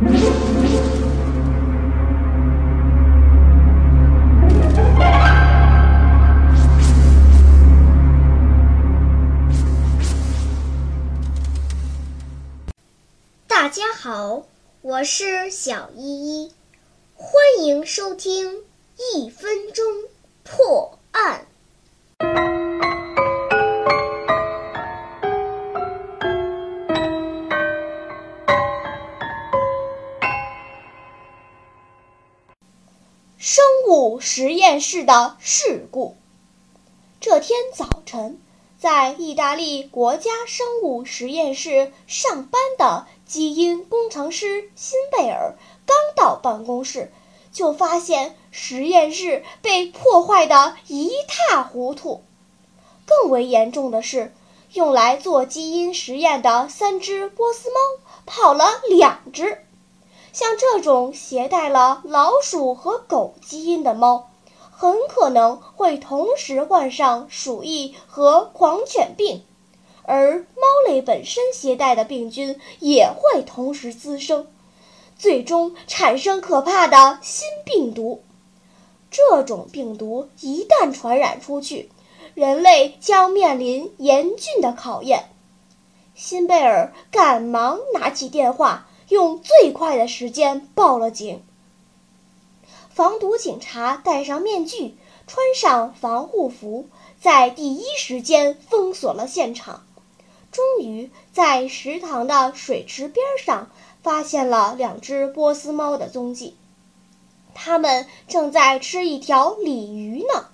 大家好，我是小依依，欢迎收听一分钟物实验室的事故。这天早晨，在意大利国家生物实验室上班的基因工程师辛贝尔刚到办公室，就发现实验室被破坏得一塌糊涂。更为严重的是，用来做基因实验的三只波斯猫跑了两只。像这种携带了老鼠和狗基因的猫，很可能会同时患上鼠疫和狂犬病，而猫类本身携带的病菌也会同时滋生，最终产生可怕的新病毒。这种病毒一旦传染出去，人类将面临严峻的考验。辛贝尔赶忙拿起电话。用最快的时间报了警。防毒警察戴上面具，穿上防护服，在第一时间封锁了现场。终于在食堂的水池边上发现了两只波斯猫的踪迹，它们正在吃一条鲤鱼呢。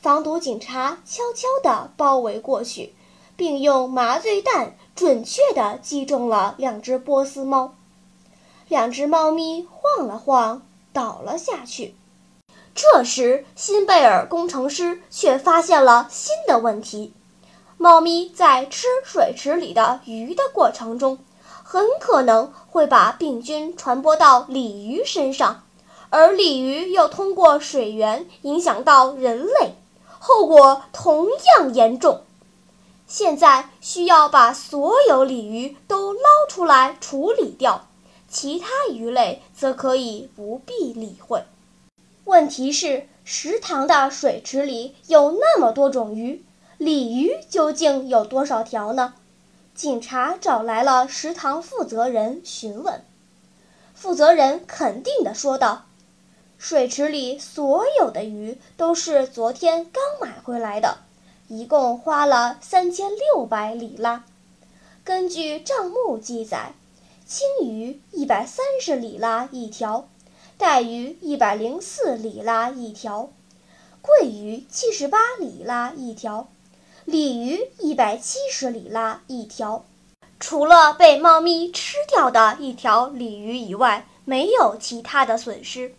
防毒警察悄悄地包围过去。并用麻醉弹准确地击中了两只波斯猫，两只猫咪晃了晃，倒了下去。这时，辛贝尔工程师却发现了新的问题：猫咪在吃水池里的鱼的过程中，很可能会把病菌传播到鲤鱼身上，而鲤鱼又通过水源影响到人类，后果同样严重。现在需要把所有鲤鱼都捞出来处理掉，其他鱼类则可以不必理会。问题是，食堂的水池里有那么多种鱼，鲤鱼究竟有多少条呢？警察找来了食堂负责人询问，负责人肯定地说道：“水池里所有的鱼都是昨天刚买回来的。”一共花了三千六百里拉。根据账目记载，青鱼一百三十里拉一条，带鱼一百零四里拉一条，桂鱼七十八里拉一条，鲤鱼一百七十里拉一条。除了被猫咪吃掉的一条鲤鱼以外，没有其他的损失。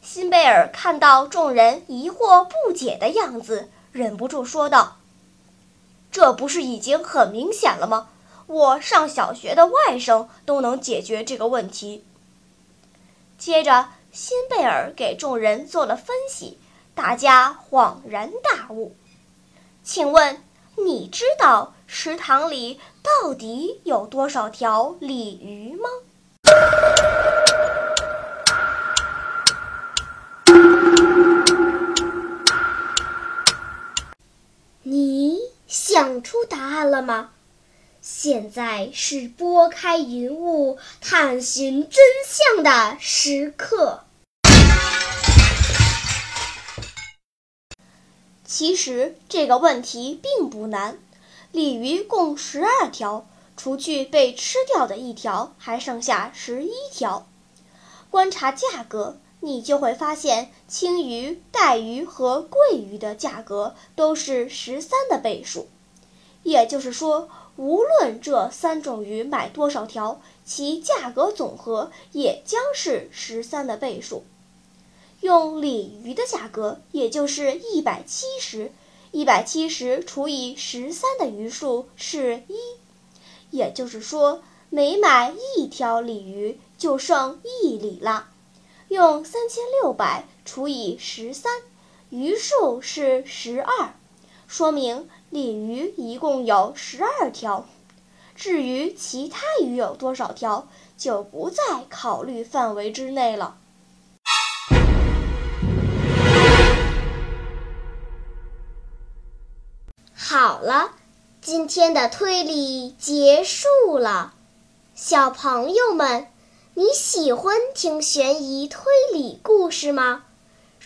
辛贝尔看到众人疑惑不解的样子。忍不住说道：“这不是已经很明显了吗？我上小学的外甥都能解决这个问题。”接着，辛贝尔给众人做了分析，大家恍然大悟。请问，你知道池塘里到底有多少条鲤鱼吗？了吗？现在是拨开云雾探寻真相的时刻。其实这个问题并不难，鲤鱼共十二条，除去被吃掉的一条，还剩下十一条。观察价格。你就会发现，青鱼、带鱼和桂鱼的价格都是十三的倍数，也就是说，无论这三种鱼买多少条，其价格总和也将是十三的倍数。用鲤鱼的价格，也就是一百七十，一百七十除以十三的鱼数是一，也就是说，每买一条鲤鱼就剩一里了。用三千六百除以十三，余数是十二，说明鲤鱼一共有十二条。至于其他鱼有多少条，就不在考虑范围之内了。好了，今天的推理结束了，小朋友们，你喜欢听悬疑推理故事吗？